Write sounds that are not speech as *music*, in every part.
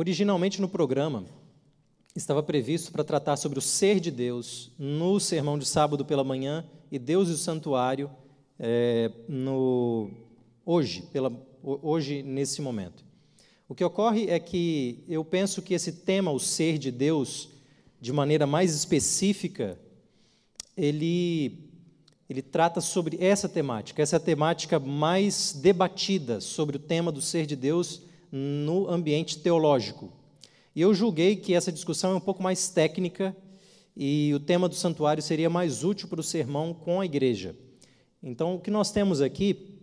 Originalmente no programa estava previsto para tratar sobre o ser de Deus no sermão de sábado pela manhã e Deus e o santuário é, no, hoje, pela, hoje nesse momento. O que ocorre é que eu penso que esse tema, o ser de Deus, de maneira mais específica, ele ele trata sobre essa temática, essa é a temática mais debatida sobre o tema do ser de Deus no ambiente teológico. E eu julguei que essa discussão é um pouco mais técnica e o tema do santuário seria mais útil para o sermão com a igreja. Então, o que nós temos aqui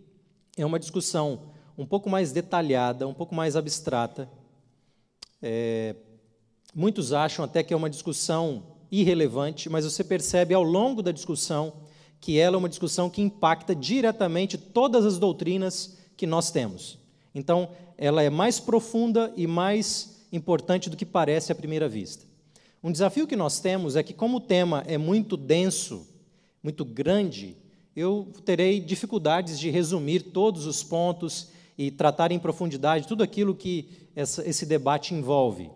é uma discussão um pouco mais detalhada, um pouco mais abstrata. É, muitos acham até que é uma discussão irrelevante, mas você percebe ao longo da discussão que ela é uma discussão que impacta diretamente todas as doutrinas que nós temos. Então, ela é mais profunda e mais importante do que parece à primeira vista. Um desafio que nós temos é que, como o tema é muito denso, muito grande, eu terei dificuldades de resumir todos os pontos e tratar em profundidade tudo aquilo que essa, esse debate envolve.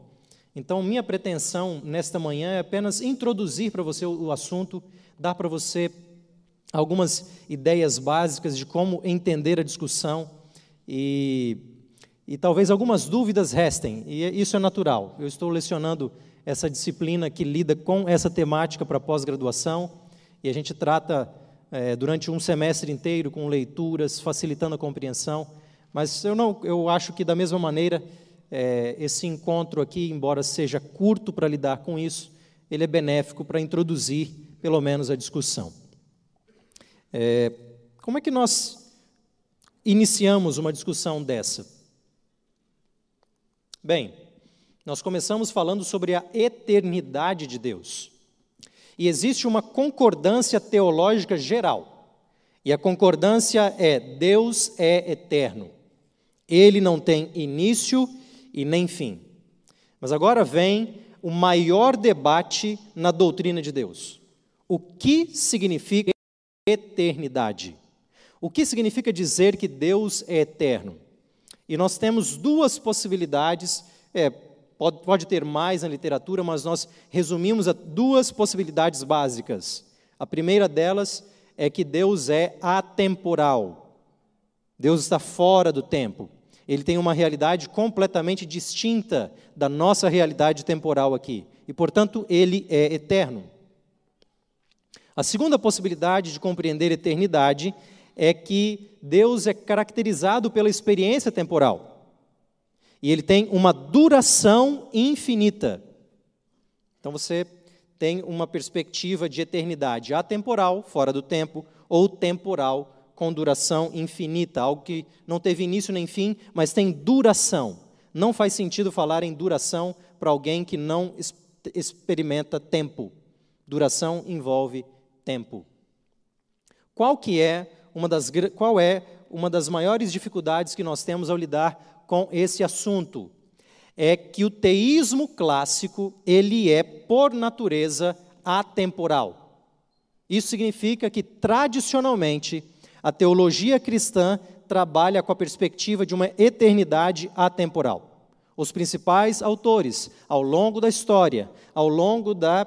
Então, minha pretensão nesta manhã é apenas introduzir para você o, assunto, dar para você algumas ideias básicas de como entender a discussão e, e talvez algumas dúvidas restem, e isso é natural. Eu estou lecionando essa disciplina que lida com essa temática para pós-graduação e a gente trata é, durante um semestre inteiro com leituras, facilitando a compreensão. Mas eu não, eu acho que da mesma maneira é, esse encontro aqui, embora seja curto para lidar com isso, ele é benéfico para introduzir pelo menos a discussão. É, como é que nós iniciamos uma discussão dessa? Bem, nós começamos falando sobre a eternidade de Deus. E existe uma concordância teológica geral. E a concordância é: Deus é eterno. Ele não tem início e nem fim. Mas agora vem o maior debate na doutrina de Deus. O que significa eternidade. O que significa dizer que Deus é eterno? E nós temos duas possibilidades, é, pode, pode ter mais na literatura, mas nós resumimos a duas possibilidades básicas. A primeira delas é que Deus é atemporal. Deus está fora do tempo. Ele tem uma realidade completamente distinta da nossa realidade temporal aqui. E, portanto, ele é eterno. A segunda possibilidade de compreender eternidade é que Deus é caracterizado pela experiência temporal. E ele tem uma duração infinita. Então você tem uma perspectiva de eternidade atemporal, fora do tempo, ou temporal, com duração infinita, algo que não teve início nem fim, mas tem duração. Não faz sentido falar em duração para alguém que não experimenta tempo. Duração envolve tempo. Qual que é uma das qual é uma das maiores dificuldades que nós temos ao lidar com esse assunto? É que o teísmo clássico, ele é por natureza atemporal. Isso significa que tradicionalmente a teologia cristã trabalha com a perspectiva de uma eternidade atemporal. Os principais autores, ao longo da história, ao longo da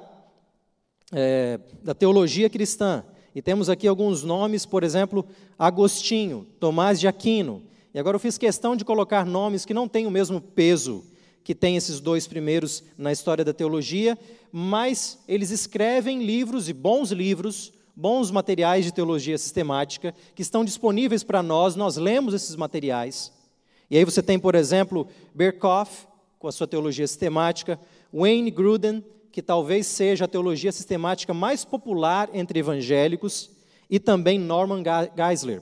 é, da teologia cristã. E temos aqui alguns nomes, por exemplo, Agostinho, Tomás de Aquino. E agora eu fiz questão de colocar nomes que não têm o mesmo peso que tem esses dois primeiros na história da teologia, mas eles escrevem livros e bons livros, bons materiais de teologia sistemática, que estão disponíveis para nós, nós lemos esses materiais. E aí você tem, por exemplo, Berkhoff, com a sua teologia sistemática, Wayne Gruden, que talvez seja a teologia sistemática mais popular entre evangélicos, e também Norman Geisler.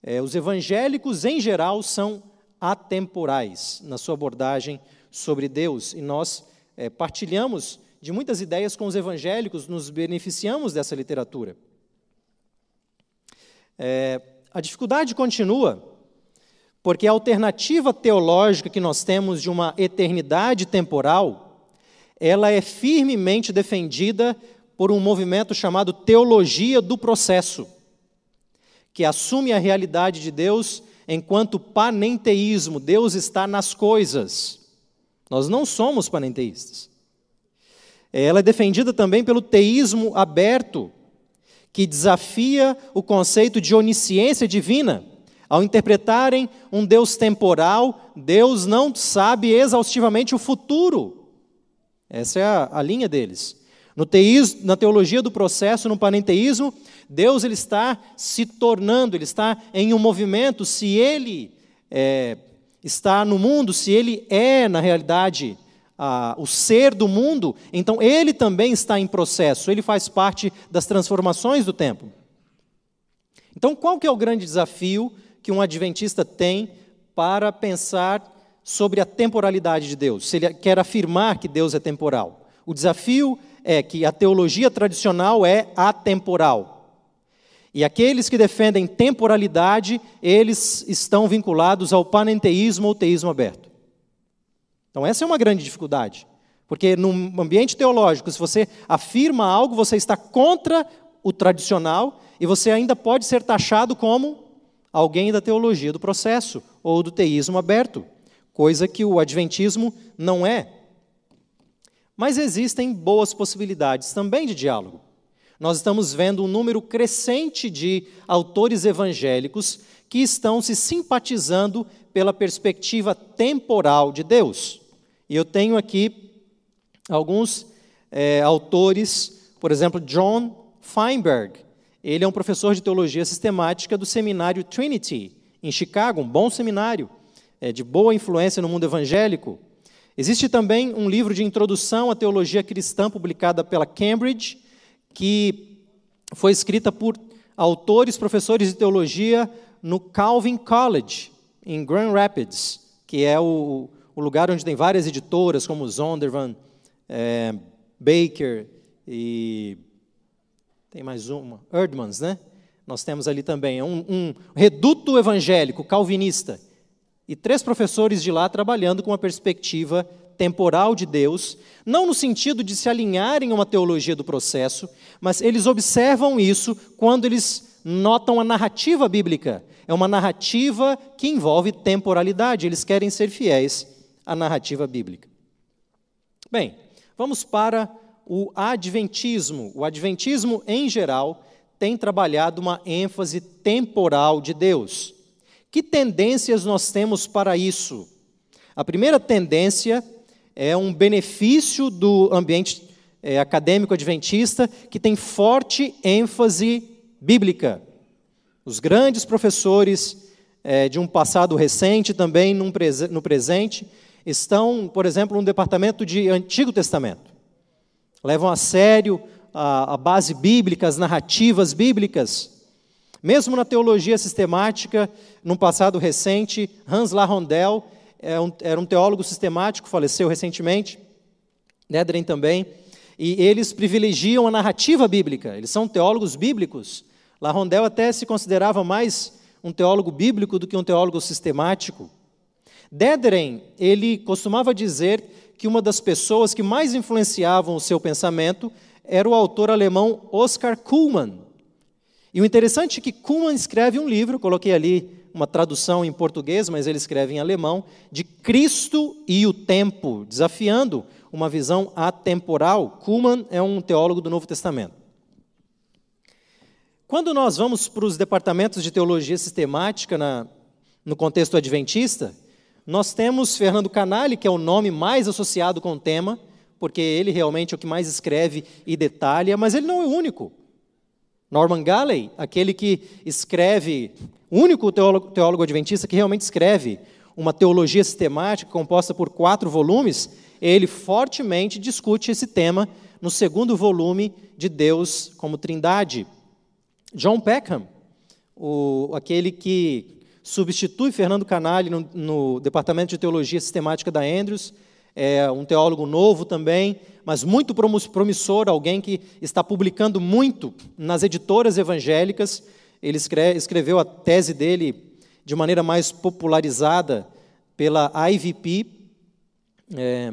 É, os evangélicos, em geral, são atemporais na sua abordagem sobre Deus, e nós é, partilhamos de muitas ideias com os evangélicos, nos beneficiamos dessa literatura. É, a dificuldade continua, porque a alternativa teológica que nós temos de uma eternidade temporal ela é firmemente defendida por um movimento chamado teologia do processo, que assume a realidade de Deus enquanto panenteísmo, Deus está nas coisas. Nós não somos panenteístas. Ela é defendida também pelo teísmo aberto, que desafia o conceito de onisciência divina. Ao interpretarem um Deus temporal, Deus não sabe exaustivamente o futuro. Essa é a, a linha deles. No teísmo, na teologia do processo, no panenteísmo, Deus ele está se tornando, ele está em um movimento. Se ele é, está no mundo, se ele é, na realidade, a, o ser do mundo, então ele também está em processo, ele faz parte das transformações do tempo. Então, qual que é o grande desafio que um adventista tem para pensar sobre a temporalidade de Deus? Se ele quer afirmar que Deus é temporal. O desafio é que a teologia tradicional é atemporal. E aqueles que defendem temporalidade, eles estão vinculados ao panenteísmo ou teísmo aberto. Então, essa é uma grande dificuldade. Porque no ambiente teológico, se você afirma algo, você está contra o tradicional e você ainda pode ser taxado como alguém da teologia do processo ou do teísmo aberto, coisa que o adventismo não é. Mas existem boas possibilidades também de diálogo. Nós estamos vendo um número crescente de autores evangélicos que estão se simpatizando pela perspectiva temporal de Deus. E eu tenho aqui alguns é, autores, por exemplo, John Feinberg. Ele é um professor de teologia sistemática do seminário Trinity, em Chicago, um bom seminário, de boa influência no mundo evangélico. Existe também um livro de introdução à teologia cristã publicada pela Cambridge, que foi escrita por autores, professores de teologia no Calvin College, em Grand Rapids, que é o, o lugar onde tem várias editoras, como Zondervan, é, Baker e tem mais uma, Erdmans, né? Nós temos ali também é um, um reduto evangélico calvinista e três professores de lá trabalhando com a perspectiva temporal de Deus, não no sentido de se alinharem a uma teologia do processo, mas eles observam isso quando eles notam a narrativa bíblica. É uma narrativa que envolve temporalidade, eles querem ser fiéis à narrativa bíblica. Bem, vamos para o adventismo. O adventismo, em geral, tem trabalhado uma ênfase temporal de Deus. Que tendências nós temos para isso? A primeira tendência é um benefício do ambiente é, acadêmico adventista que tem forte ênfase bíblica. Os grandes professores é, de um passado recente, também prese no presente, estão, por exemplo, no departamento de Antigo Testamento. Levam a sério a, a base bíblica, as narrativas bíblicas. Mesmo na teologia sistemática, num passado recente, Hans Larondel é era um teólogo sistemático, faleceu recentemente, Nedren também, e eles privilegiam a narrativa bíblica, eles são teólogos bíblicos. Larondel até se considerava mais um teólogo bíblico do que um teólogo sistemático. Dederen, ele costumava dizer que uma das pessoas que mais influenciavam o seu pensamento era o autor alemão Oskar Kuhlmann, e o interessante é que Kuhlmann escreve um livro, coloquei ali uma tradução em português, mas ele escreve em alemão, de Cristo e o tempo, desafiando uma visão atemporal. Kuhlmann é um teólogo do Novo Testamento. Quando nós vamos para os departamentos de teologia sistemática na, no contexto adventista, nós temos Fernando Canali, que é o nome mais associado com o tema, porque ele realmente é o que mais escreve e detalha, mas ele não é o único. Norman Galley, aquele que escreve, o único teólogo, teólogo adventista que realmente escreve uma teologia sistemática composta por quatro volumes, ele fortemente discute esse tema no segundo volume de Deus como Trindade. John Peckham, o, aquele que substitui Fernando Canali no, no Departamento de Teologia Sistemática da Andrews, é um teólogo novo também, mas muito promissor, alguém que está publicando muito nas editoras evangélicas. Ele escreveu a tese dele de maneira mais popularizada pela IVP, é,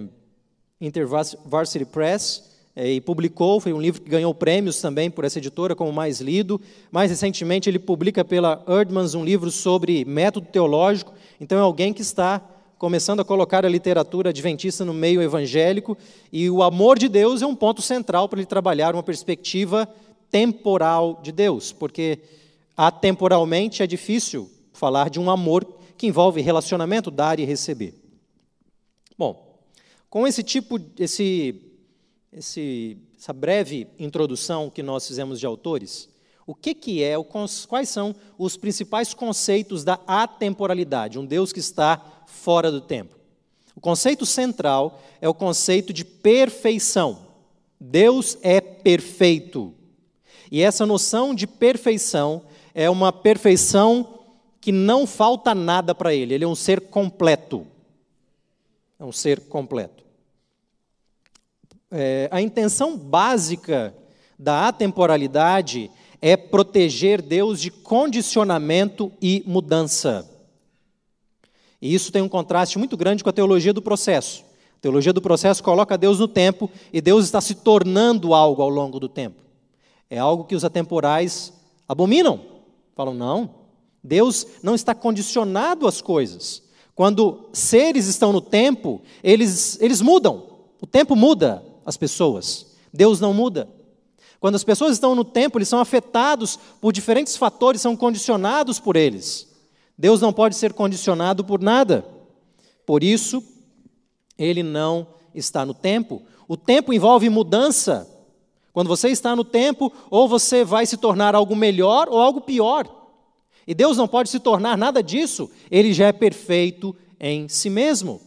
InterVarsity Press, é, e publicou, foi um livro que ganhou prêmios também por essa editora como mais lido. Mais recentemente ele publica pela Erdmans um livro sobre método teológico. Então é alguém que está começando a colocar a literatura adventista no meio evangélico e o amor de Deus é um ponto central para ele trabalhar uma perspectiva temporal de Deus, porque atemporalmente é difícil falar de um amor que envolve relacionamento, dar e receber. Bom, com esse tipo, esse, esse, essa breve introdução que nós fizemos de autores, o que, que é, quais são os principais conceitos da atemporalidade, um Deus que está fora do tempo? O conceito central é o conceito de perfeição. Deus é perfeito. E essa noção de perfeição é uma perfeição que não falta nada para ele, ele é um ser completo. É um ser completo. É, a intenção básica da atemporalidade é proteger Deus de condicionamento e mudança. E isso tem um contraste muito grande com a teologia do processo. A teologia do processo coloca Deus no tempo e Deus está se tornando algo ao longo do tempo. É algo que os atemporais abominam. Falam, não, Deus não está condicionado às coisas. Quando seres estão no tempo, eles, eles mudam. O tempo muda as pessoas. Deus não muda. Quando as pessoas estão no tempo, eles são afetados por diferentes fatores, são condicionados por eles. Deus não pode ser condicionado por nada. Por isso, ele não está no tempo. O tempo envolve mudança. Quando você está no tempo, ou você vai se tornar algo melhor ou algo pior. E Deus não pode se tornar nada disso, ele já é perfeito em si mesmo.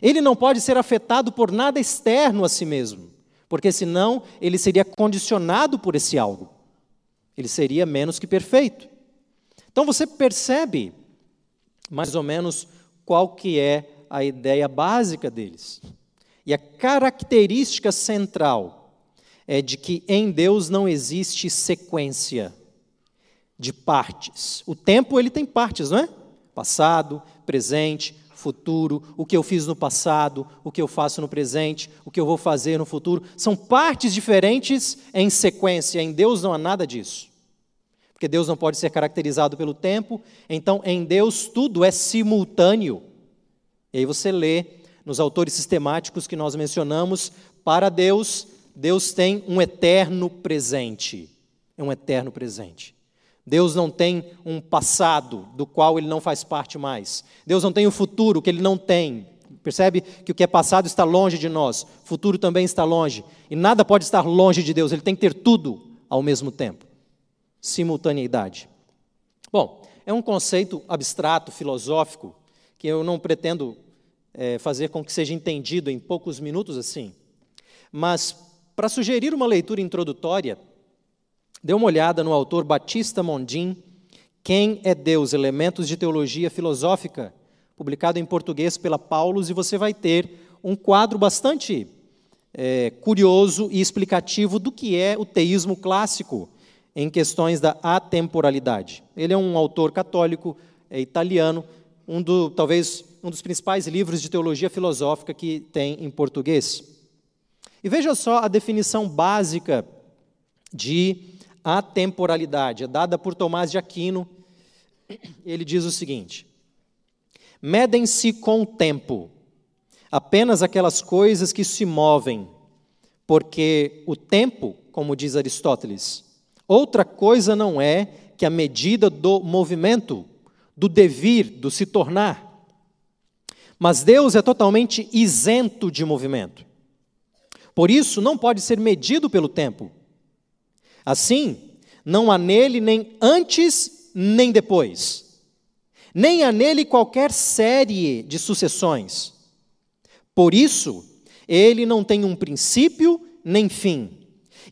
Ele não pode ser afetado por nada externo a si mesmo, porque senão ele seria condicionado por esse algo. Ele seria menos que perfeito. Então você percebe mais ou menos qual que é a ideia básica deles. E a característica central é de que em Deus não existe sequência de partes. O tempo ele tem partes, não é? Passado, presente, futuro, o que eu fiz no passado, o que eu faço no presente, o que eu vou fazer no futuro, são partes diferentes em sequência. Em Deus não há nada disso. Porque Deus não pode ser caracterizado pelo tempo, então em Deus tudo é simultâneo. E aí você lê nos autores sistemáticos que nós mencionamos, para Deus, Deus tem um eterno presente. É um eterno presente. Deus não tem um passado do qual ele não faz parte mais. Deus não tem um futuro que ele não tem. Percebe que o que é passado está longe de nós, futuro também está longe. E nada pode estar longe de Deus, ele tem que ter tudo ao mesmo tempo. Simultaneidade. Bom, é um conceito abstrato, filosófico, que eu não pretendo é, fazer com que seja entendido em poucos minutos assim. Mas, para sugerir uma leitura introdutória, Dê uma olhada no autor Batista Mondin, Quem é Deus? Elementos de Teologia Filosófica, publicado em português pela Paulus, e você vai ter um quadro bastante é, curioso e explicativo do que é o teísmo clássico em questões da atemporalidade. Ele é um autor católico, é italiano, um do, talvez um dos principais livros de teologia filosófica que tem em português. E veja só a definição básica de a temporalidade, é dada por Tomás de Aquino. Ele diz o seguinte: medem-se com o tempo, apenas aquelas coisas que se movem, porque o tempo, como diz Aristóteles, outra coisa não é que a medida do movimento, do devir, do se tornar. Mas Deus é totalmente isento de movimento. Por isso, não pode ser medido pelo tempo. Assim, não há nele nem antes nem depois, nem há nele qualquer série de sucessões. Por isso, ele não tem um princípio nem fim,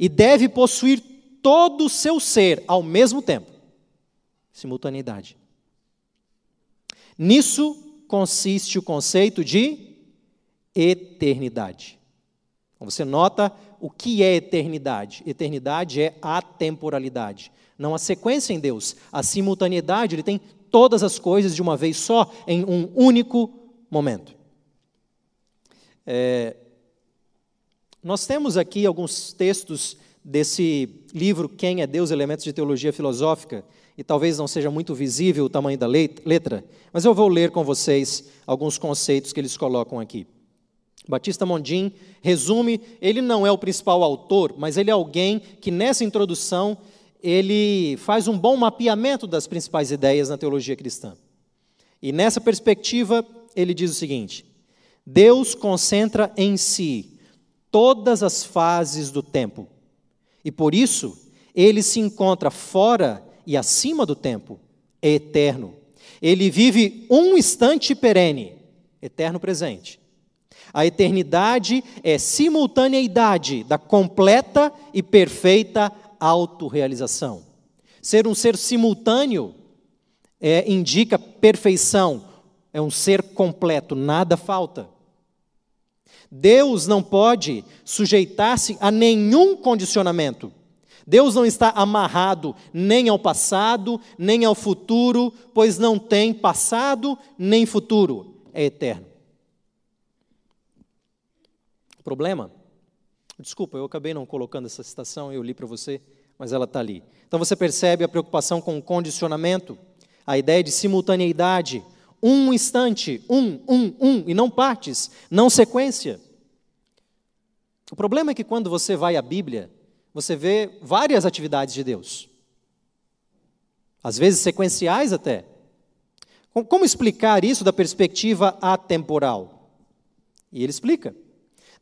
e deve possuir todo o seu ser ao mesmo tempo simultaneidade. Nisso consiste o conceito de eternidade. Você nota o que é eternidade? Eternidade é a temporalidade. Não há sequência em Deus. A simultaneidade, ele tem todas as coisas de uma vez só, em um único momento. É, Nós temos aqui alguns textos desse livro Quem é Deus? Elementos de Teologia Filosófica, e talvez não seja muito visível o tamanho da letra, mas eu vou ler com vocês alguns conceitos que eles colocam aqui. Batista Mondin resume, ele não é o principal autor, mas ele é alguém que nessa introdução ele faz um bom mapeamento das principais ideias na teologia cristã. E nessa perspectiva, ele diz o seguinte: Deus concentra em si todas as fases do tempo. E por isso, ele se encontra fora e acima do tempo, é eterno. Ele vive um instante perene, eterno presente. A eternidade é simultaneidade da completa e perfeita autorrealização. Ser um ser simultâneo é, indica perfeição, é um ser completo, nada falta. Deus não pode sujeitar-se a nenhum condicionamento. Deus não está amarrado nem ao passado, nem ao futuro, pois não tem passado nem futuro, é eterno. O problema Desculpa, eu acabei não colocando essa citação, eu li para você, mas ela está ali. Então você percebe a preocupação com o condicionamento, a ideia de simultaneidade, um instante, um, um, um, e não partes, não sequência. O problema é que quando você vai à Bíblia, você vê várias atividades de Deus, às vezes sequenciais até. Como explicar isso da perspectiva atemporal? E ele explica.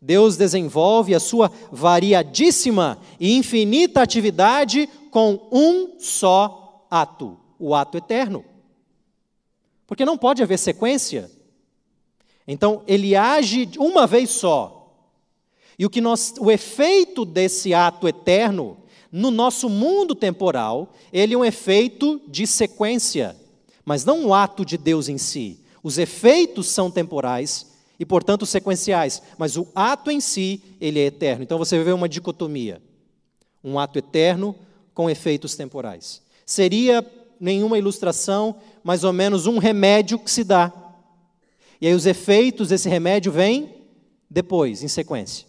Deus desenvolve a sua variadíssima e infinita atividade com um só ato, o ato eterno. Porque não pode haver sequência. Então, ele age uma vez só. E o, que nós, o efeito desse ato eterno, no nosso mundo temporal, ele é um efeito de sequência, mas não um ato de Deus em si. Os efeitos são temporais e, portanto, sequenciais, mas o ato em si, ele é eterno. Então você vê uma dicotomia. Um ato eterno com efeitos temporais. Seria nenhuma ilustração, mais ou menos um remédio que se dá. E aí os efeitos desse remédio vêm depois, em sequência.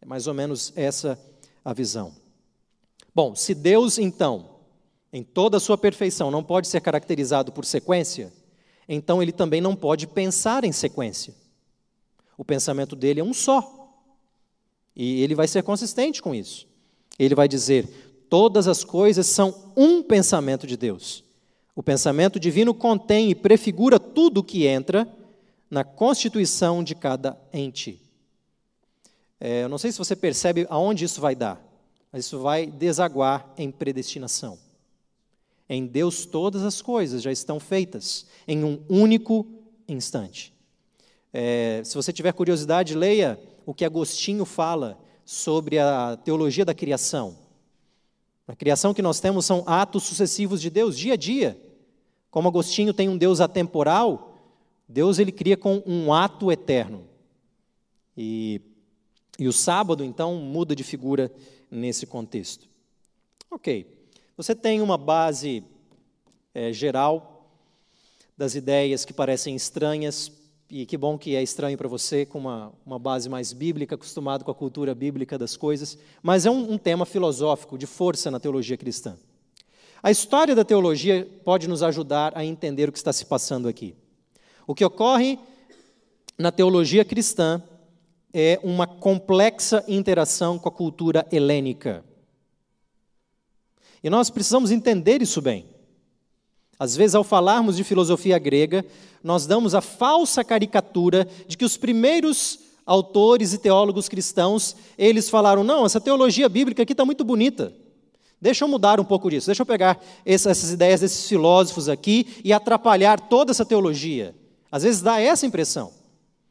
É mais ou menos essa a visão. Bom, se Deus, então, em toda a sua perfeição, não pode ser caracterizado por sequência, então ele também não pode pensar em sequência. O pensamento dele é um só. E ele vai ser consistente com isso. Ele vai dizer: todas as coisas são um pensamento de Deus. O pensamento divino contém e prefigura tudo o que entra na constituição de cada ente. É, eu não sei se você percebe aonde isso vai dar, mas isso vai desaguar em predestinação. Em Deus, todas as coisas já estão feitas em um único instante. É, se você tiver curiosidade, leia o que Agostinho fala sobre a teologia da criação. A criação que nós temos são atos sucessivos de Deus, dia a dia. Como Agostinho tem um Deus atemporal, Deus ele cria com um ato eterno. E, e o sábado, então, muda de figura nesse contexto. Ok, você tem uma base é, geral das ideias que parecem estranhas e que bom que é estranho para você, com uma, uma base mais bíblica, acostumado com a cultura bíblica das coisas, mas é um, um tema filosófico, de força na teologia cristã. A história da teologia pode nos ajudar a entender o que está se passando aqui. O que ocorre na teologia cristã é uma complexa interação com a cultura helênica. E nós precisamos entender isso bem. Às vezes, ao falarmos de filosofia grega, nós damos a falsa caricatura de que os primeiros autores e teólogos cristãos, eles falaram, não, essa teologia bíblica aqui está muito bonita. Deixa eu mudar um pouco disso, deixa eu pegar essas ideias desses filósofos aqui e atrapalhar toda essa teologia. Às vezes dá essa impressão.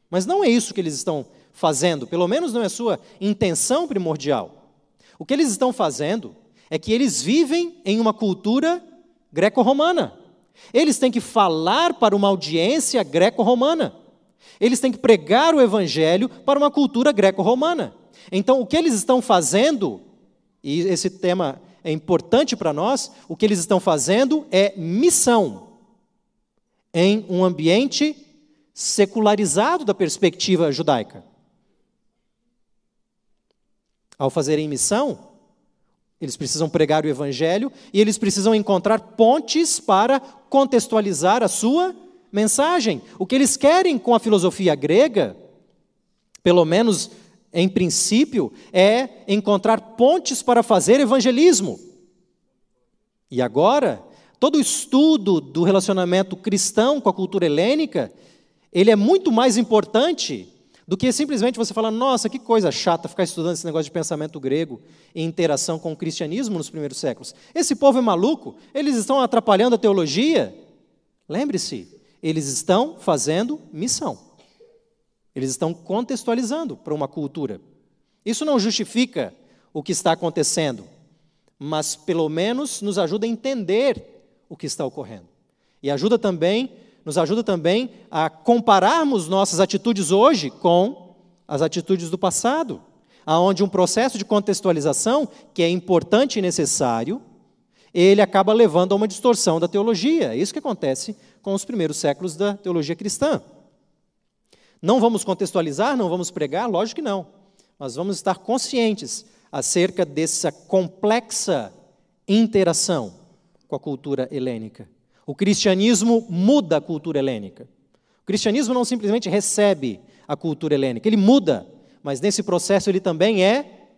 Mas não é isso que eles estão fazendo, pelo menos não é sua intenção primordial. O que eles estão fazendo é que eles vivem em uma cultura greco-romana. Eles têm que falar para uma audiência greco-romana. Eles têm que pregar o evangelho para uma cultura greco-romana. Então, o que eles estão fazendo, e esse tema é importante para nós, o que eles estão fazendo é missão em um ambiente secularizado da perspectiva judaica. Ao fazerem missão, eles precisam pregar o evangelho e eles precisam encontrar pontes para contextualizar a sua mensagem. O que eles querem com a filosofia grega, pelo menos em princípio, é encontrar pontes para fazer evangelismo. E agora, todo o estudo do relacionamento cristão com a cultura helênica, ele é muito mais importante do que simplesmente você falar, nossa, que coisa chata ficar estudando esse negócio de pensamento grego e interação com o cristianismo nos primeiros séculos. Esse povo é maluco, eles estão atrapalhando a teologia. Lembre-se, eles estão fazendo missão. Eles estão contextualizando para uma cultura. Isso não justifica o que está acontecendo, mas pelo menos nos ajuda a entender o que está ocorrendo. E ajuda também, nos ajuda também a compararmos nossas atitudes hoje com as atitudes do passado, aonde um processo de contextualização, que é importante e necessário, ele acaba levando a uma distorção da teologia. É isso que acontece com os primeiros séculos da teologia cristã. Não vamos contextualizar, não vamos pregar? Lógico que não. Mas vamos estar conscientes acerca dessa complexa interação com a cultura helênica. O cristianismo muda a cultura helênica. O cristianismo não simplesmente recebe a cultura helênica, ele muda, mas nesse processo ele também é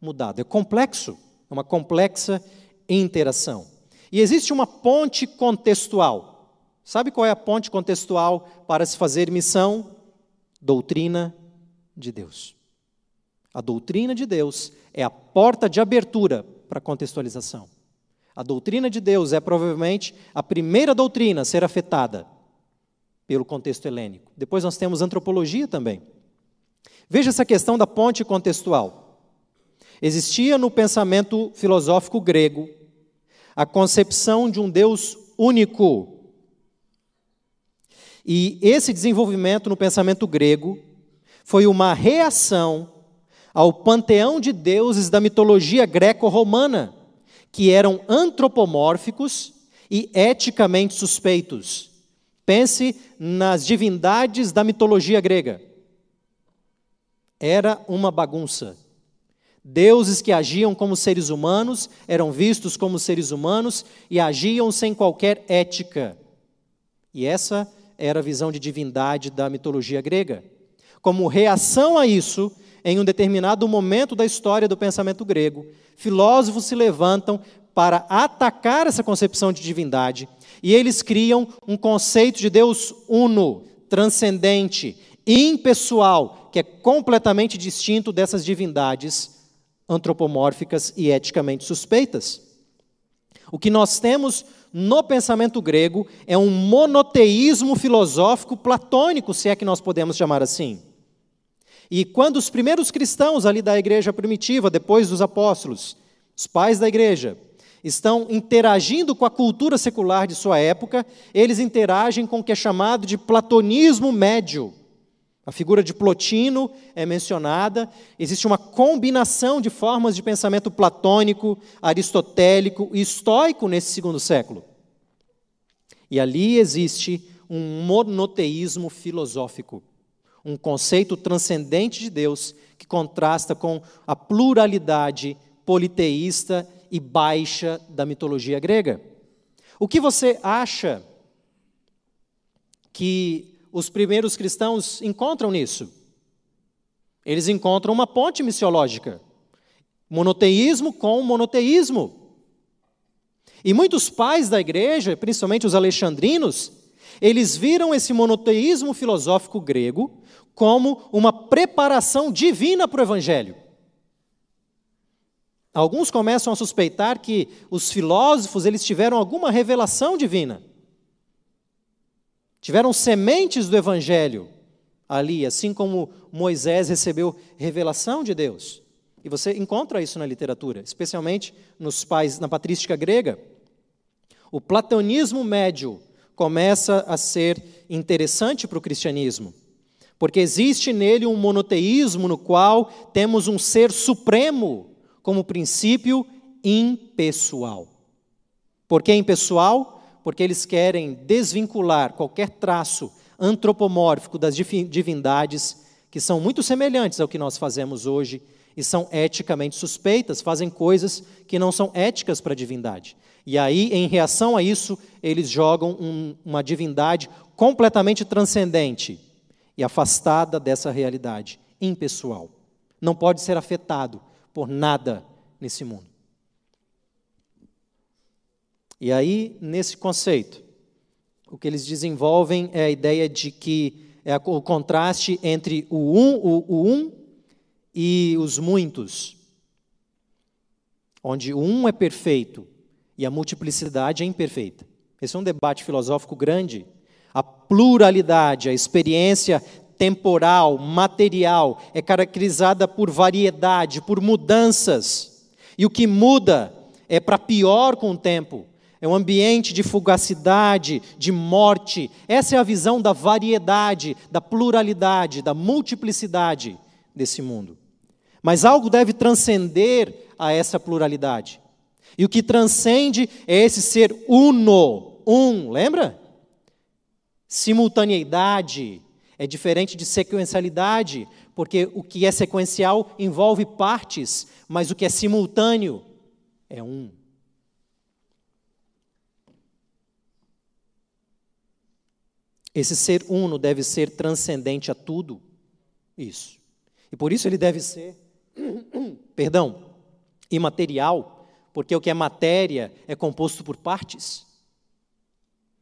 mudado. É complexo, é uma complexa interação. E existe uma ponte contextual. Sabe qual é a ponte contextual para se fazer missão? doutrina de Deus. A doutrina de Deus é a porta de abertura para a contextualização. A doutrina de Deus é provavelmente a primeira doutrina a ser afetada pelo contexto helênico. Depois nós temos antropologia também. Veja essa questão da ponte contextual. Existia no pensamento filosófico grego a concepção de um Deus único, e esse desenvolvimento no pensamento grego foi uma reação ao panteão de deuses da mitologia greco-romana, que eram antropomórficos e eticamente suspeitos. Pense nas divindades da mitologia grega. Era uma bagunça. Deuses que agiam como seres humanos, eram vistos como seres humanos e agiam sem qualquer ética. E essa era a visão de divindade da mitologia grega. Como reação a isso, em um determinado momento da história do pensamento grego, filósofos se levantam para atacar essa concepção de divindade e eles criam um conceito de Deus uno, transcendente, impessoal, que é completamente distinto dessas divindades antropomórficas e eticamente suspeitas. O que nós temos no pensamento grego, é um monoteísmo filosófico platônico, se é que nós podemos chamar assim. E quando os primeiros cristãos ali da igreja primitiva, depois dos apóstolos, os pais da igreja, estão interagindo com a cultura secular de sua época, eles interagem com o que é chamado de platonismo médio. A figura de Plotino é mencionada, existe uma combinação de formas de pensamento platônico, aristotélico e estoico nesse segundo século. E ali existe um monoteísmo filosófico, um conceito transcendente de Deus que contrasta com a pluralidade politeísta e baixa da mitologia grega. O que você acha que os primeiros cristãos encontram nisso? Eles encontram uma ponte missiológica. Monoteísmo com monoteísmo. E muitos pais da igreja, principalmente os alexandrinos, eles viram esse monoteísmo filosófico grego como uma preparação divina para o evangelho. Alguns começam a suspeitar que os filósofos eles tiveram alguma revelação divina tiveram sementes do Evangelho ali, assim como Moisés recebeu revelação de Deus. E você encontra isso na literatura, especialmente nos pais, na patrística grega. O platonismo médio começa a ser interessante para o cristianismo, porque existe nele um monoteísmo no qual temos um ser supremo como princípio impessoal. Por que impessoal? porque eles querem desvincular qualquer traço antropomórfico das divindades que são muito semelhantes ao que nós fazemos hoje e são eticamente suspeitas, fazem coisas que não são éticas para a divindade. E aí, em reação a isso, eles jogam um, uma divindade completamente transcendente e afastada dessa realidade, impessoal. Não pode ser afetado por nada nesse mundo. E aí, nesse conceito, o que eles desenvolvem é a ideia de que é o contraste entre o um, o, o um e os muitos, onde o um é perfeito e a multiplicidade é imperfeita. Esse é um debate filosófico grande. A pluralidade, a experiência temporal, material, é caracterizada por variedade, por mudanças. E o que muda é para pior com o tempo. É um ambiente de fugacidade, de morte. Essa é a visão da variedade, da pluralidade, da multiplicidade desse mundo. Mas algo deve transcender a essa pluralidade. E o que transcende é esse ser uno, um, lembra? Simultaneidade é diferente de sequencialidade, porque o que é sequencial envolve partes, mas o que é simultâneo é um. Esse ser uno deve ser transcendente a tudo isso. E por isso ele deve ser, *coughs* perdão, imaterial, porque o que é matéria é composto por partes.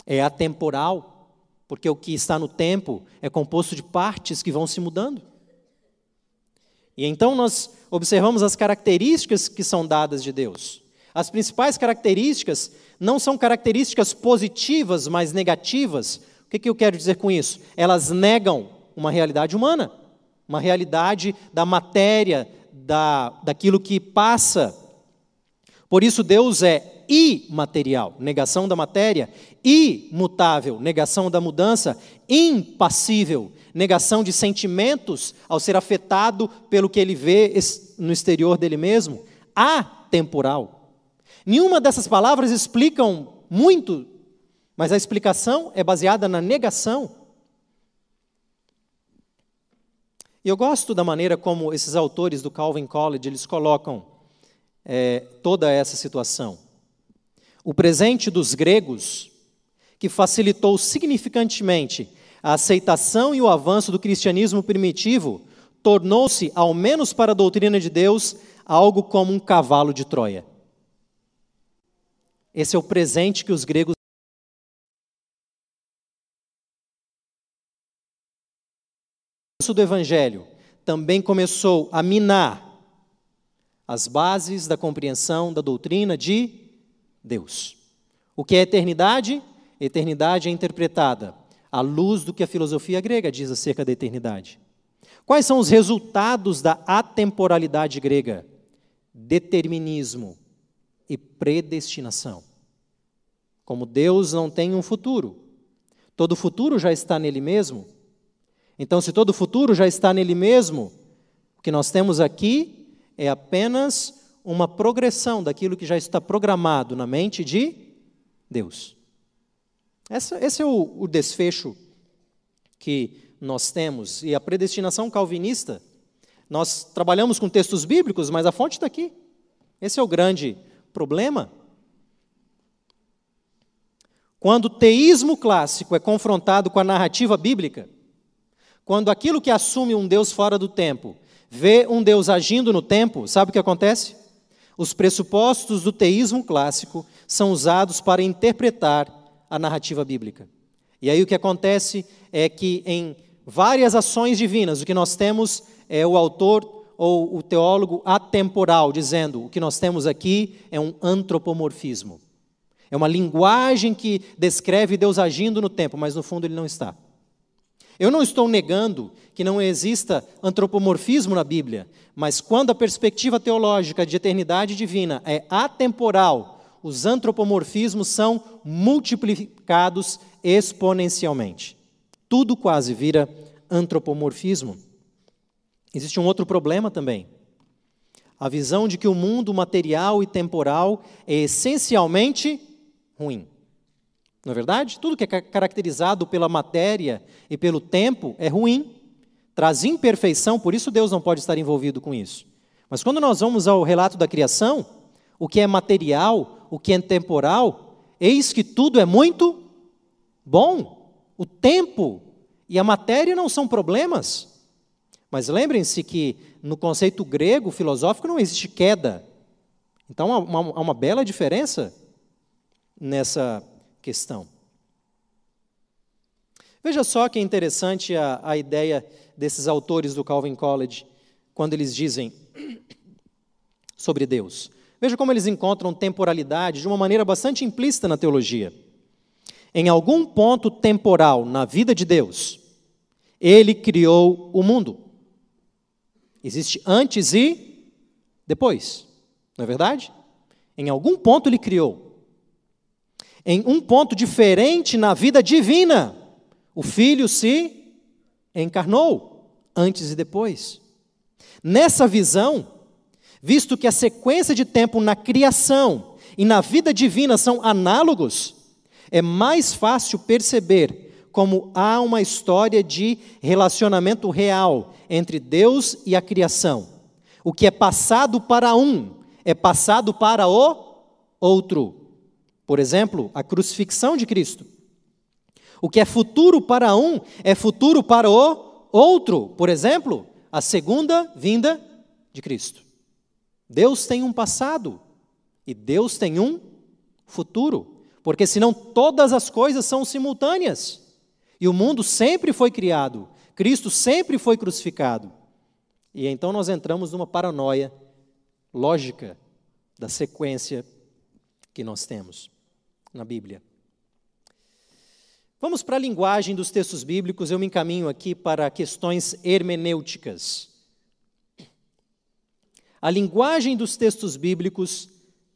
É atemporal, porque o que está no tempo é composto de partes que vão se mudando. E então nós observamos as características que são dadas de Deus. As principais características não são características positivas, mas negativas. O que, que eu quero dizer com isso? Elas negam uma realidade humana, uma realidade da matéria, da, daquilo que passa por isso, Deus é imaterial, negação da matéria, imutável, negação da mudança, impassível, negação de sentimentos ao ser afetado pelo que ele vê no exterior dele mesmo, atemporal. Nenhuma dessas palavras explicam muito, mas a explicação é baseada na negação. E eu gosto da maneira como esses autores do Calvin College eles colocam é, toda essa situação. O presente dos gregos, que facilitou significantemente a aceitação e o avanço do cristianismo primitivo, tornou-se, ao menos para a doutrina de Deus, algo como um cavalo de Troia. Esse é o presente que os gregos do evangelho também começou a minar as bases da compreensão da doutrina de Deus. O que é eternidade? Eternidade é interpretada à luz do que a filosofia grega diz acerca da eternidade. Quais são os resultados da atemporalidade grega? Determinismo e predestinação. Como Deus não tem um futuro, todo futuro já está nele mesmo. Então, se todo futuro já está nele mesmo, o que nós temos aqui é apenas uma progressão daquilo que já está programado na mente de Deus. Esse é o, o desfecho que nós temos. E a predestinação calvinista, nós trabalhamos com textos bíblicos, mas a fonte está aqui. Esse é o grande problema. Quando o teísmo clássico é confrontado com a narrativa bíblica, quando aquilo que assume um Deus fora do tempo vê um Deus agindo no tempo, sabe o que acontece? Os pressupostos do teísmo clássico são usados para interpretar a narrativa bíblica. E aí o que acontece é que em várias ações divinas, o que nós temos é o autor ou o teólogo atemporal dizendo: o que nós temos aqui é um antropomorfismo. É uma linguagem que descreve Deus agindo no tempo, mas no fundo ele não está. Eu não estou negando que não exista antropomorfismo na Bíblia, mas quando a perspectiva teológica de eternidade divina é atemporal, os antropomorfismos são multiplicados exponencialmente. Tudo quase vira antropomorfismo. Existe um outro problema também. A visão de que o mundo material e temporal é essencialmente ruim. Não é verdade? Tudo que é caracterizado pela matéria e pelo tempo é ruim, traz imperfeição, por isso Deus não pode estar envolvido com isso. Mas quando nós vamos ao relato da criação, o que é material, o que é temporal, eis que tudo é muito bom. O tempo e a matéria não são problemas. Mas lembrem-se que no conceito grego filosófico não existe queda. Então há uma, há uma bela diferença nessa questão. Veja só que é interessante a, a ideia desses autores do Calvin College, quando eles dizem sobre Deus. Veja como eles encontram temporalidade de uma maneira bastante implícita na teologia. Em algum ponto temporal na vida de Deus, ele criou o mundo. Existe antes e depois, não é verdade? Em algum ponto ele criou. Em um ponto diferente na vida divina, o Filho se encarnou, antes e depois. Nessa visão, visto que a sequência de tempo na criação e na vida divina são análogos, é mais fácil perceber como há uma história de relacionamento real entre Deus e a criação. O que é passado para um é passado para o outro. Por exemplo, a crucifixão de Cristo. O que é futuro para um é futuro para o outro. Por exemplo, a segunda vinda de Cristo. Deus tem um passado e Deus tem um futuro, porque senão todas as coisas são simultâneas. E o mundo sempre foi criado, Cristo sempre foi crucificado. E então nós entramos numa paranoia lógica da sequência que nós temos na Bíblia. Vamos para a linguagem dos textos bíblicos, eu me encaminho aqui para questões hermenêuticas. A linguagem dos textos bíblicos,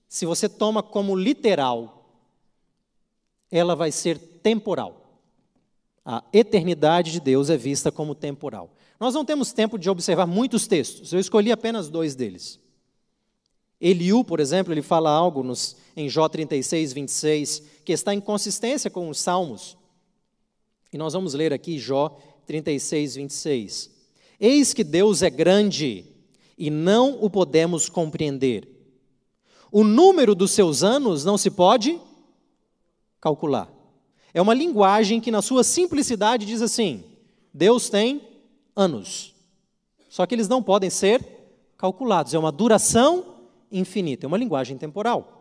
se você toma como literal, ela vai ser temporal. A eternidade de Deus é vista como temporal. Nós não temos tempo de observar muitos textos, eu escolhi apenas dois deles. Eliú, por exemplo, ele fala algo nos, em Jó 36, 26, que está em consistência com os Salmos. E nós vamos ler aqui Jó 36, 26. Eis que Deus é grande e não o podemos compreender. O número dos seus anos não se pode calcular. É uma linguagem que, na sua simplicidade, diz assim: Deus tem anos. Só que eles não podem ser calculados. É uma duração infinita. É uma linguagem temporal.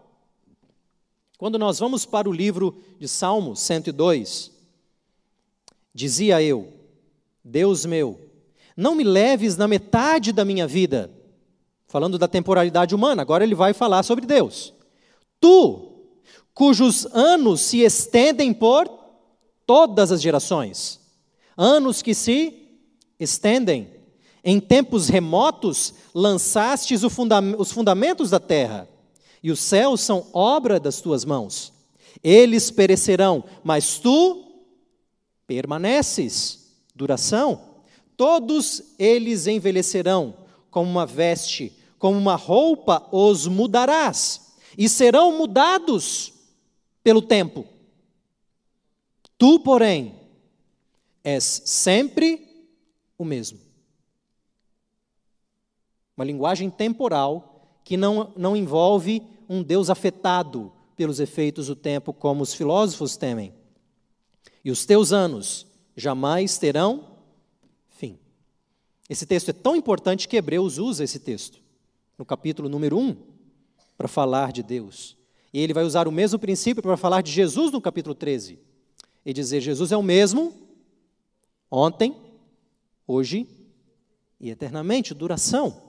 Quando nós vamos para o livro de Salmos 102, dizia eu: Deus meu, não me leves na metade da minha vida. Falando da temporalidade humana, agora ele vai falar sobre Deus. Tu cujos anos se estendem por todas as gerações. Anos que se estendem. Em tempos remotos lançastes os fundamentos da terra, e os céus são obra das tuas mãos. Eles perecerão, mas tu permaneces. Duração. Todos eles envelhecerão, como uma veste, como uma roupa os mudarás, e serão mudados pelo tempo. Tu, porém, és sempre o mesmo. Uma linguagem temporal que não, não envolve um Deus afetado pelos efeitos do tempo, como os filósofos temem. E os teus anos jamais terão. Esse texto é tão importante que Hebreus usa esse texto, no capítulo número 1, para falar de Deus. E ele vai usar o mesmo princípio para falar de Jesus no capítulo 13. E dizer: Jesus é o mesmo ontem, hoje e eternamente duração.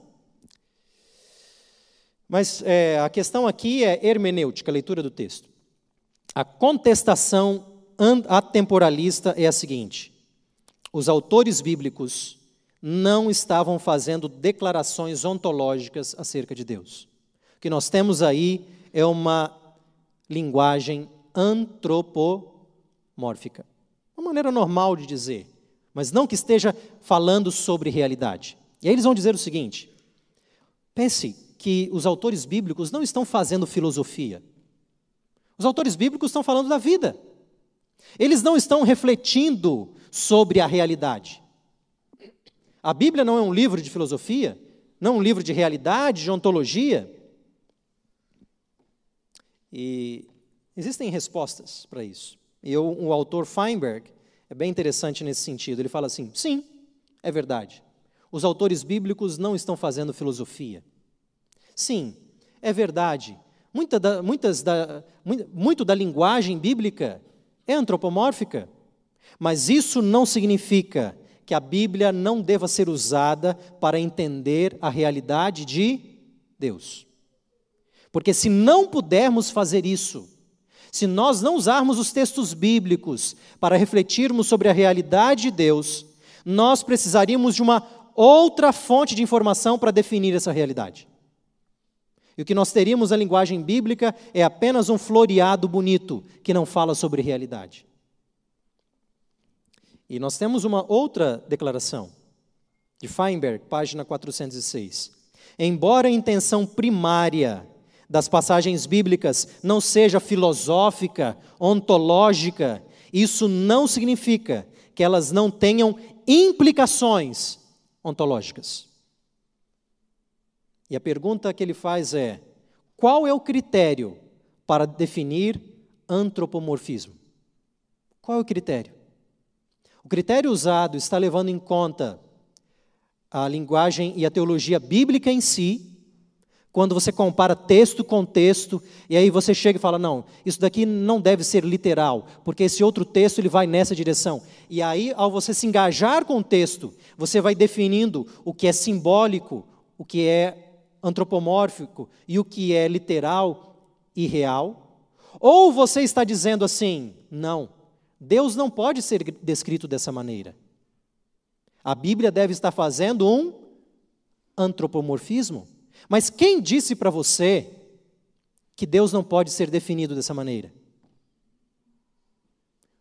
Mas é, a questão aqui é hermenêutica, a leitura do texto. A contestação atemporalista é a seguinte: os autores bíblicos não estavam fazendo declarações ontológicas acerca de Deus. O que nós temos aí é uma linguagem antropomórfica. Uma maneira normal de dizer, mas não que esteja falando sobre realidade. E aí eles vão dizer o seguinte: pense que os autores bíblicos não estão fazendo filosofia. Os autores bíblicos estão falando da vida. Eles não estão refletindo sobre a realidade. A Bíblia não é um livro de filosofia, não um livro de realidade, de ontologia? E existem respostas para isso. E o, o autor Feinberg é bem interessante nesse sentido. Ele fala assim: sim, é verdade. Os autores bíblicos não estão fazendo filosofia. Sim, é verdade. Muita da, muitas da, muito da linguagem bíblica é antropomórfica. Mas isso não significa que a Bíblia não deva ser usada para entender a realidade de Deus. Porque se não pudermos fazer isso, se nós não usarmos os textos bíblicos para refletirmos sobre a realidade de Deus, nós precisaríamos de uma outra fonte de informação para definir essa realidade. E o que nós teríamos na linguagem bíblica é apenas um floreado bonito que não fala sobre realidade. E nós temos uma outra declaração, de Feinberg, página 406. Embora a intenção primária das passagens bíblicas não seja filosófica, ontológica, isso não significa que elas não tenham implicações ontológicas. E a pergunta que ele faz é: qual é o critério para definir antropomorfismo? Qual é o critério? O critério usado está levando em conta a linguagem e a teologia bíblica em si, quando você compara texto com texto, e aí você chega e fala: não, isso daqui não deve ser literal, porque esse outro texto ele vai nessa direção. E aí, ao você se engajar com o texto, você vai definindo o que é simbólico, o que é antropomórfico e o que é literal e real. Ou você está dizendo assim: não, Deus não pode ser descrito dessa maneira. A Bíblia deve estar fazendo um antropomorfismo. Mas quem disse para você que Deus não pode ser definido dessa maneira?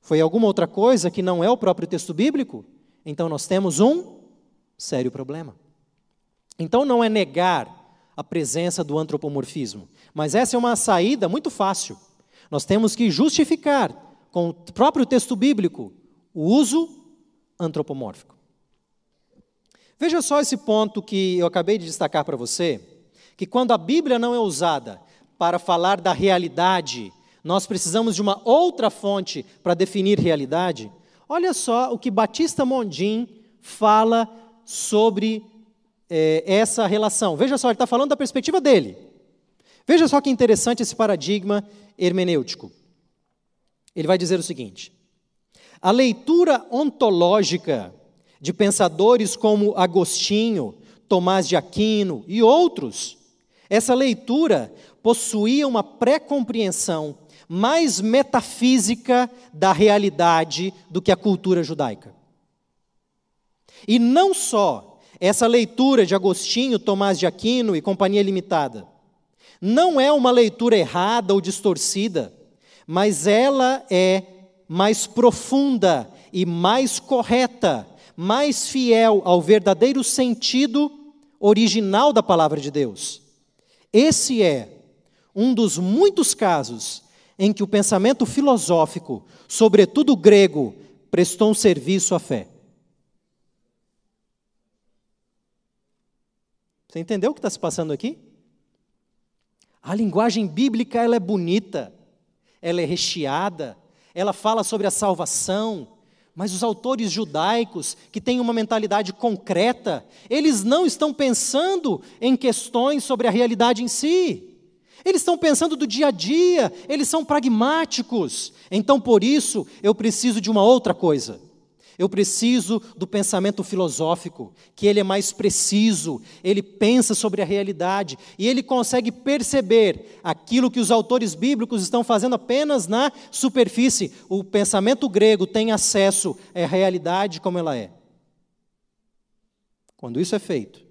Foi alguma outra coisa que não é o próprio texto bíblico? Então nós temos um sério problema. Então não é negar a presença do antropomorfismo, mas essa é uma saída muito fácil. Nós temos que justificar com o próprio texto bíblico, o uso antropomórfico. Veja só esse ponto que eu acabei de destacar para você, que quando a Bíblia não é usada para falar da realidade, nós precisamos de uma outra fonte para definir realidade. Olha só o que Batista Mondim fala sobre é, essa relação. Veja só, ele está falando da perspectiva dele. Veja só que interessante esse paradigma hermenêutico ele vai dizer o seguinte: a leitura ontológica de pensadores como Agostinho, Tomás de Aquino e outros, essa leitura possuía uma pré-compreensão mais metafísica da realidade do que a cultura judaica. E não só essa leitura de Agostinho, Tomás de Aquino e Companhia Limitada, não é uma leitura errada ou distorcida, mas ela é mais profunda e mais correta, mais fiel ao verdadeiro sentido original da palavra de Deus. Esse é um dos muitos casos em que o pensamento filosófico, sobretudo grego, prestou um serviço à fé. Você entendeu o que está se passando aqui? A linguagem bíblica ela é bonita, ela é recheada, ela fala sobre a salvação, mas os autores judaicos, que têm uma mentalidade concreta, eles não estão pensando em questões sobre a realidade em si. Eles estão pensando do dia a dia, eles são pragmáticos. Então, por isso, eu preciso de uma outra coisa. Eu preciso do pensamento filosófico, que ele é mais preciso, ele pensa sobre a realidade e ele consegue perceber aquilo que os autores bíblicos estão fazendo apenas na superfície. O pensamento grego tem acesso à realidade como ela é. Quando isso é feito,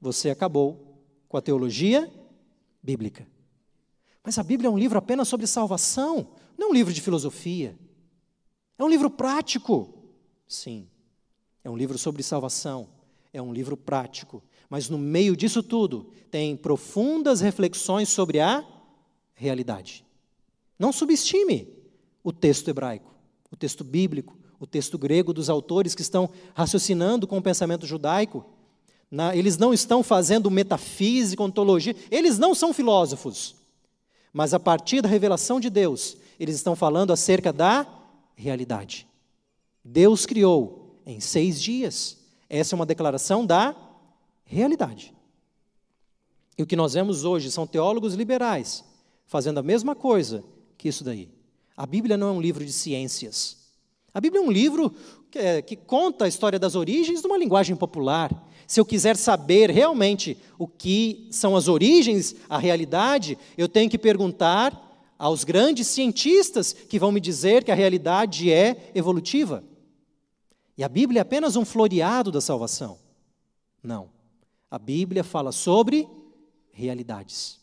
você acabou com a teologia bíblica. Mas a Bíblia é um livro apenas sobre salvação, não é um livro de filosofia. É um livro prático. Sim. É um livro sobre salvação. É um livro prático. Mas no meio disso tudo, tem profundas reflexões sobre a realidade. Não subestime o texto hebraico, o texto bíblico, o texto grego dos autores que estão raciocinando com o pensamento judaico. Na, eles não estão fazendo metafísica, ontologia, eles não são filósofos. Mas a partir da revelação de Deus, eles estão falando acerca da realidade. Deus criou em seis dias. Essa é uma declaração da realidade. E o que nós vemos hoje são teólogos liberais fazendo a mesma coisa que isso daí. A Bíblia não é um livro de ciências. A Bíblia é um livro que, é, que conta a história das origens numa linguagem popular. Se eu quiser saber realmente o que são as origens, a realidade, eu tenho que perguntar aos grandes cientistas que vão me dizer que a realidade é evolutiva. E a Bíblia é apenas um floreado da salvação. Não. A Bíblia fala sobre realidades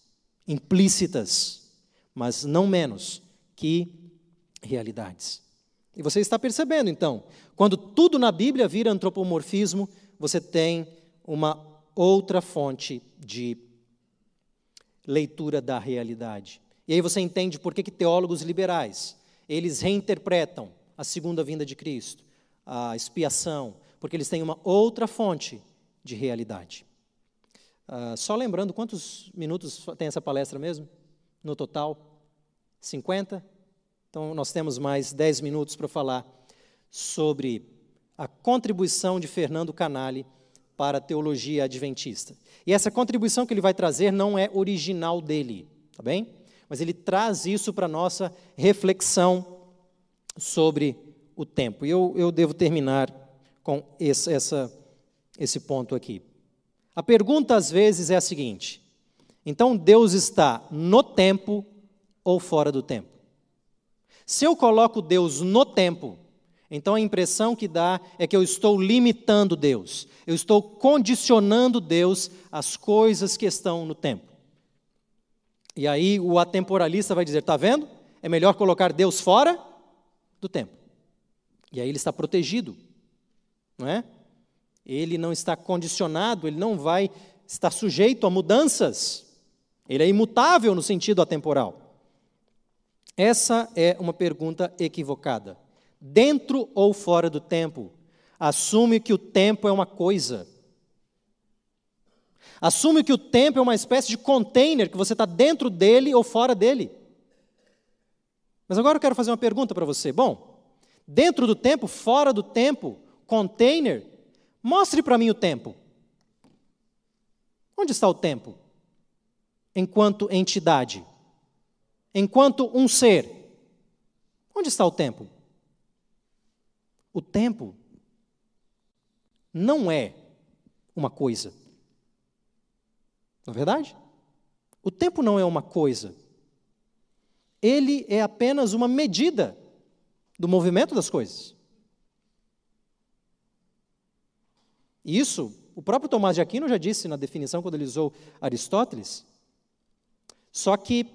implícitas, mas não menos que realidades. E você está percebendo, então, quando tudo na Bíblia vira antropomorfismo, você tem uma outra fonte de leitura da realidade. E aí você entende por que, que teólogos liberais, eles reinterpretam a segunda vinda de Cristo, a expiação, porque eles têm uma outra fonte de realidade. Uh, só lembrando, quantos minutos tem essa palestra mesmo? No total? 50? Então, nós temos mais 10 minutos para falar sobre a contribuição de Fernando Canali para a teologia adventista. E essa contribuição que ele vai trazer não é original dele, tá bem? Mas ele traz isso para a nossa reflexão sobre o tempo. E eu, eu devo terminar com esse, essa, esse ponto aqui. A pergunta às vezes é a seguinte: então Deus está no tempo ou fora do tempo? Se eu coloco Deus no tempo, então a impressão que dá é que eu estou limitando Deus, eu estou condicionando Deus às coisas que estão no tempo. E aí o atemporalista vai dizer: está vendo? É melhor colocar Deus fora do tempo. E aí ele está protegido, não é? Ele não está condicionado, ele não vai estar sujeito a mudanças. Ele é imutável no sentido atemporal. Essa é uma pergunta equivocada. Dentro ou fora do tempo, assume que o tempo é uma coisa. Assume que o tempo é uma espécie de container que você está dentro dele ou fora dele. Mas agora eu quero fazer uma pergunta para você. Bom, dentro do tempo, fora do tempo, container, Mostre para mim o tempo. Onde está o tempo? Enquanto entidade. Enquanto um ser. Onde está o tempo? O tempo não é uma coisa. Não é verdade? O tempo não é uma coisa. Ele é apenas uma medida do movimento das coisas. Isso, o próprio Tomás de Aquino já disse na definição quando ele usou Aristóteles. Só que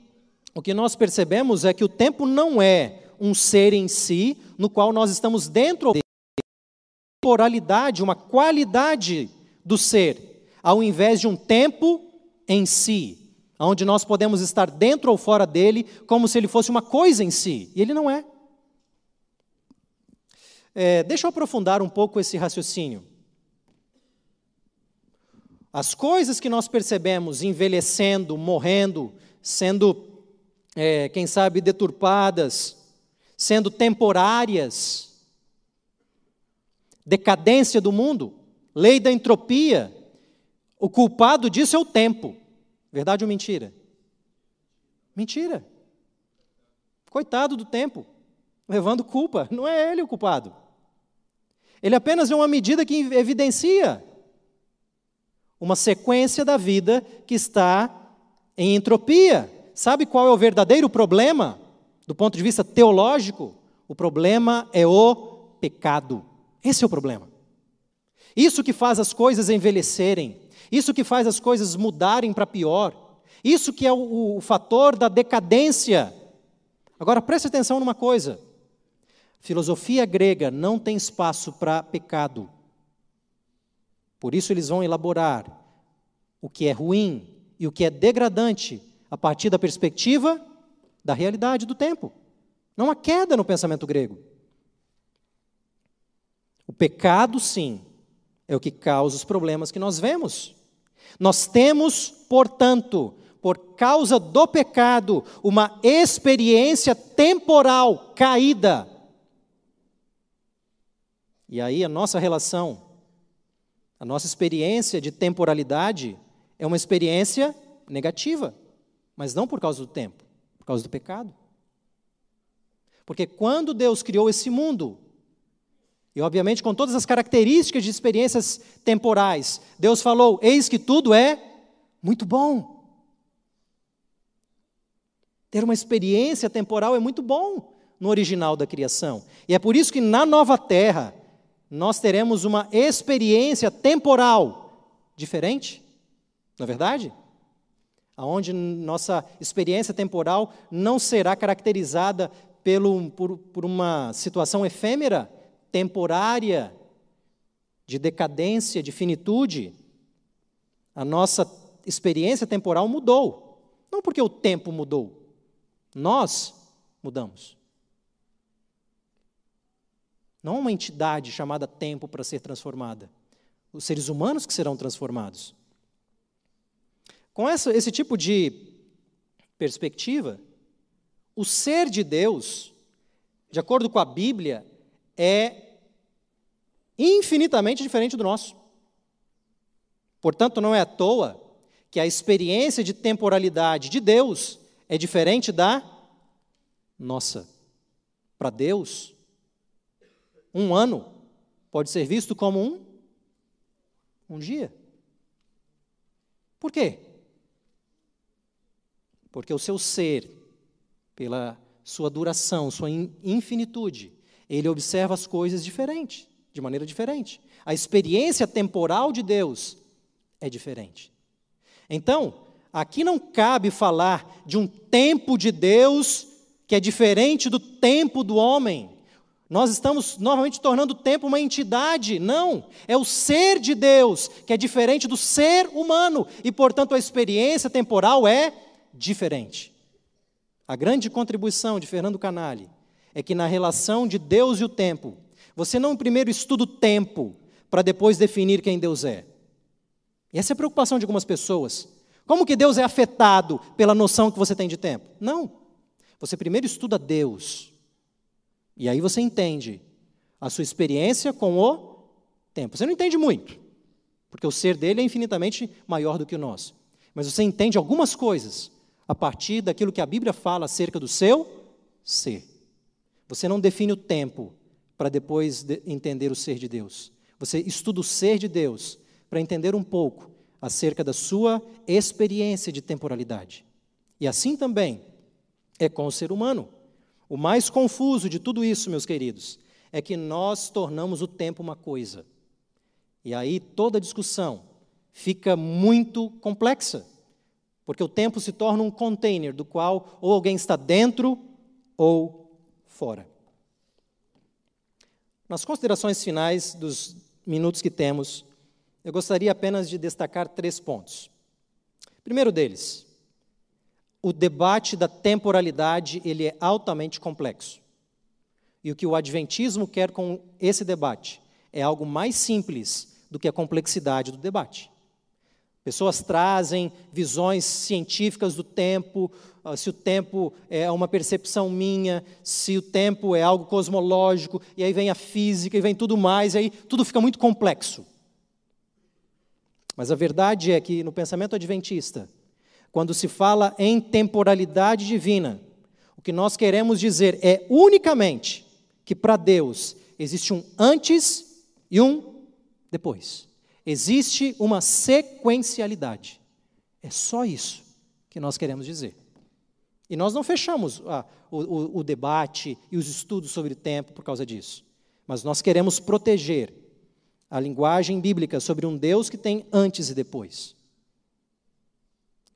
o que nós percebemos é que o tempo não é um ser em si, no qual nós estamos dentro dele. Temporalidade, uma qualidade do ser, ao invés de um tempo em si, onde nós podemos estar dentro ou fora dele, como se ele fosse uma coisa em si, e ele não é. é deixa eu aprofundar um pouco esse raciocínio. As coisas que nós percebemos envelhecendo, morrendo, sendo, é, quem sabe, deturpadas, sendo temporárias, decadência do mundo, lei da entropia, o culpado disso é o tempo. Verdade ou mentira? Mentira. Coitado do tempo, levando culpa. Não é ele o culpado. Ele apenas é uma medida que evidencia uma sequência da vida que está em entropia. Sabe qual é o verdadeiro problema do ponto de vista teológico? O problema é o pecado. Esse é o problema. Isso que faz as coisas envelhecerem, isso que faz as coisas mudarem para pior, isso que é o, o fator da decadência. Agora preste atenção numa coisa: filosofia grega não tem espaço para pecado. Por isso, eles vão elaborar o que é ruim e o que é degradante a partir da perspectiva da realidade do tempo. Não há queda no pensamento grego. O pecado, sim, é o que causa os problemas que nós vemos. Nós temos, portanto, por causa do pecado, uma experiência temporal caída. E aí a nossa relação, a nossa experiência de temporalidade é uma experiência negativa, mas não por causa do tempo, por causa do pecado. Porque quando Deus criou esse mundo, e obviamente com todas as características de experiências temporais, Deus falou: Eis que tudo é muito bom. Ter uma experiência temporal é muito bom no original da criação. E é por isso que na nova terra nós teremos uma experiência temporal diferente, não é verdade? Onde nossa experiência temporal não será caracterizada pelo, por, por uma situação efêmera, temporária, de decadência, de finitude. A nossa experiência temporal mudou. Não porque o tempo mudou, nós mudamos. Não uma entidade chamada tempo para ser transformada. Os seres humanos que serão transformados. Com essa, esse tipo de perspectiva, o ser de Deus, de acordo com a Bíblia, é infinitamente diferente do nosso. Portanto, não é à toa que a experiência de temporalidade de Deus é diferente da nossa. Para Deus, um ano pode ser visto como um, um dia. Por quê? Porque o seu ser, pela sua duração, sua infinitude, ele observa as coisas diferente, de maneira diferente. A experiência temporal de Deus é diferente. Então, Aqui não cabe falar de um tempo de Deus que é diferente do tempo do homem. Nós estamos novamente tornando o tempo uma entidade. Não, é o ser de Deus que é diferente do ser humano e, portanto, a experiência temporal é diferente. A grande contribuição de Fernando Canali é que na relação de Deus e o tempo, você não primeiro estuda o tempo para depois definir quem Deus é. E essa é a preocupação de algumas pessoas. Como que Deus é afetado pela noção que você tem de tempo? Não. Você primeiro estuda Deus. E aí você entende a sua experiência com o tempo. Você não entende muito, porque o ser dele é infinitamente maior do que o nosso. Mas você entende algumas coisas a partir daquilo que a Bíblia fala acerca do seu ser. Você não define o tempo para depois de entender o ser de Deus. Você estuda o ser de Deus para entender um pouco acerca da sua experiência de temporalidade. E assim também é com o ser humano. O mais confuso de tudo isso, meus queridos, é que nós tornamos o tempo uma coisa. E aí toda discussão fica muito complexa, porque o tempo se torna um container do qual ou alguém está dentro ou fora. Nas considerações finais dos minutos que temos, eu gostaria apenas de destacar três pontos. Primeiro deles, o debate da temporalidade ele é altamente complexo. E o que o adventismo quer com esse debate é algo mais simples do que a complexidade do debate. Pessoas trazem visões científicas do tempo, se o tempo é uma percepção minha, se o tempo é algo cosmológico, e aí vem a física e vem tudo mais, e aí tudo fica muito complexo. Mas a verdade é que no pensamento adventista, quando se fala em temporalidade divina, o que nós queremos dizer é unicamente que para Deus existe um antes e um depois. Existe uma sequencialidade. É só isso que nós queremos dizer. E nós não fechamos ah, o, o, o debate e os estudos sobre o tempo por causa disso. Mas nós queremos proteger a linguagem bíblica sobre um Deus que tem antes e depois.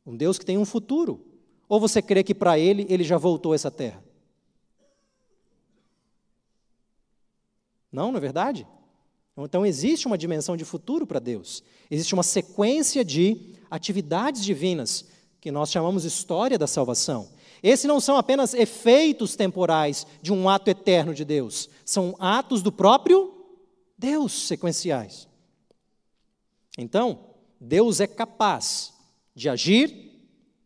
Um Deus que tem um futuro. Ou você crê que para ele, ele já voltou a essa terra? Não, não é verdade? Então existe uma dimensão de futuro para Deus. Existe uma sequência de atividades divinas que nós chamamos história da salvação. Esses não são apenas efeitos temporais de um ato eterno de Deus, são atos do próprio Deus sequenciais. Então, Deus é capaz de agir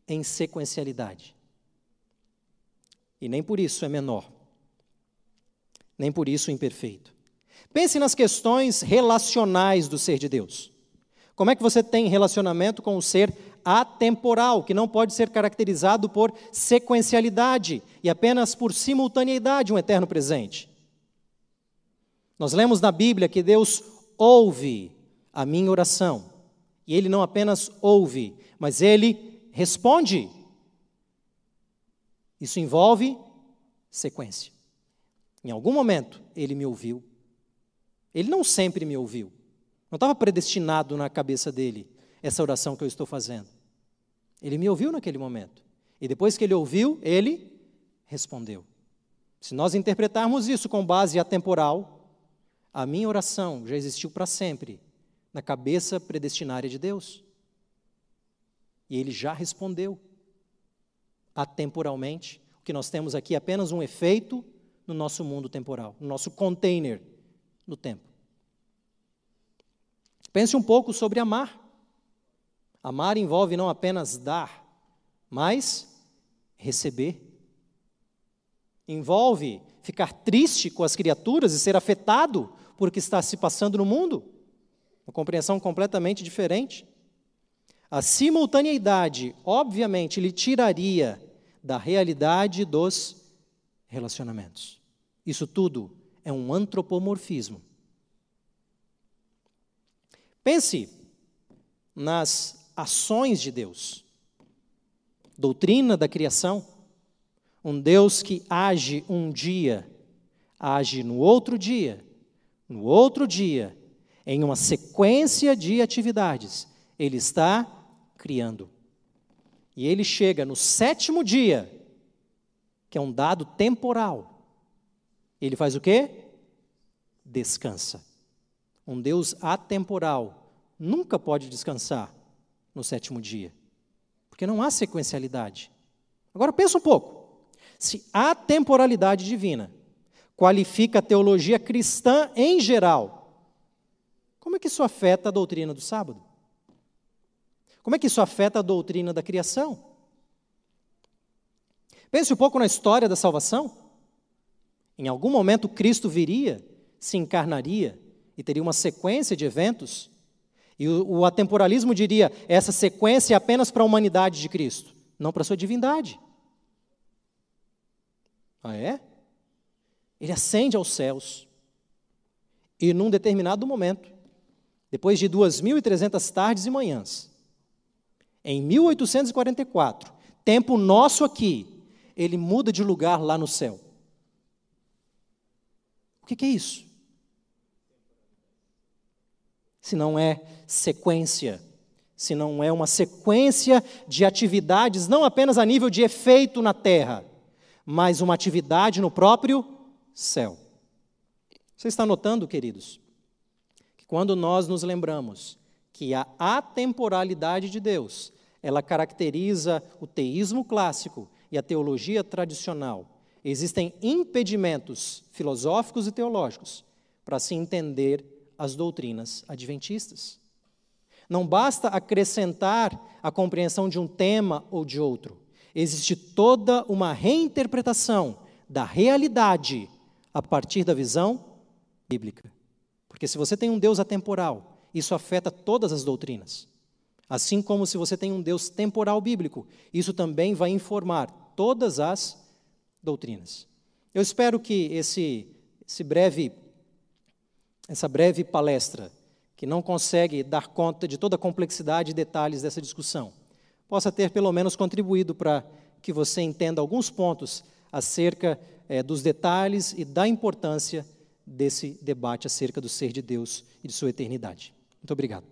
em sequencialidade. E nem por isso é menor, nem por isso imperfeito. Pense nas questões relacionais do ser de Deus. Como é que você tem relacionamento com o ser atemporal, que não pode ser caracterizado por sequencialidade e apenas por simultaneidade, um eterno presente? Nós lemos na Bíblia que Deus ouve a minha oração. E Ele não apenas ouve, mas Ele responde. Isso envolve sequência. Em algum momento Ele me ouviu. Ele não sempre me ouviu. Não estava predestinado na cabeça dele essa oração que eu estou fazendo. Ele me ouviu naquele momento. E depois que ele ouviu, ele respondeu. Se nós interpretarmos isso com base atemporal, a minha oração já existiu para sempre na cabeça predestinária de Deus. E ele já respondeu atemporalmente. O que nós temos aqui é apenas um efeito no nosso mundo temporal, no nosso container no tempo. Pense um pouco sobre amar. Amar envolve não apenas dar, mas receber. Envolve ficar triste com as criaturas e ser afetado por o que está se passando no mundo. Uma compreensão completamente diferente. A simultaneidade, obviamente, lhe tiraria da realidade dos relacionamentos. Isso tudo é um antropomorfismo. Pense nas ações de Deus. Doutrina da criação. Um Deus que age um dia, age no outro dia, no outro dia, em uma sequência de atividades, ele está criando. E ele chega no sétimo dia, que é um dado temporal. Ele faz o quê? Descansa. Um Deus atemporal nunca pode descansar no sétimo dia, porque não há sequencialidade. Agora pensa um pouco. Se a temporalidade divina qualifica a teologia cristã em geral como é que isso afeta a doutrina do sábado? Como é que isso afeta a doutrina da criação? Pense um pouco na história da salvação. Em algum momento Cristo viria, se encarnaria e teria uma sequência de eventos. E o, o atemporalismo diria: essa sequência é apenas para a humanidade de Cristo, não para a sua divindade. Ah, é? Ele ascende aos céus. E num determinado momento, depois de 2.300 tardes e manhãs, em 1844, tempo nosso aqui, ele muda de lugar lá no céu. O que, é isso? Se não é sequência, se não é uma sequência de atividades, não apenas a nível de efeito na terra, mas uma atividade no próprio céu. Você está notando, queridos? Quando nós nos lembramos que a atemporalidade de Deus, ela caracteriza o teísmo clássico e a teologia tradicional, existem impedimentos filosóficos e teológicos para se entender as doutrinas adventistas. Não basta acrescentar a compreensão de um tema ou de outro. Existe toda uma reinterpretação da realidade a partir da visão bíblica. Porque se você tem um Deus atemporal, isso afeta todas as doutrinas. Assim como se você tem um Deus temporal bíblico, isso também vai informar todas as doutrinas. Eu espero que esse, esse breve, essa breve palestra, que não consegue dar conta de toda a complexidade e detalhes dessa discussão, possa ter pelo menos contribuído para que você entenda alguns pontos acerca é, dos detalhes e da importância desse debate acerca do ser de Deus e de sua eternidade. Muito obrigado.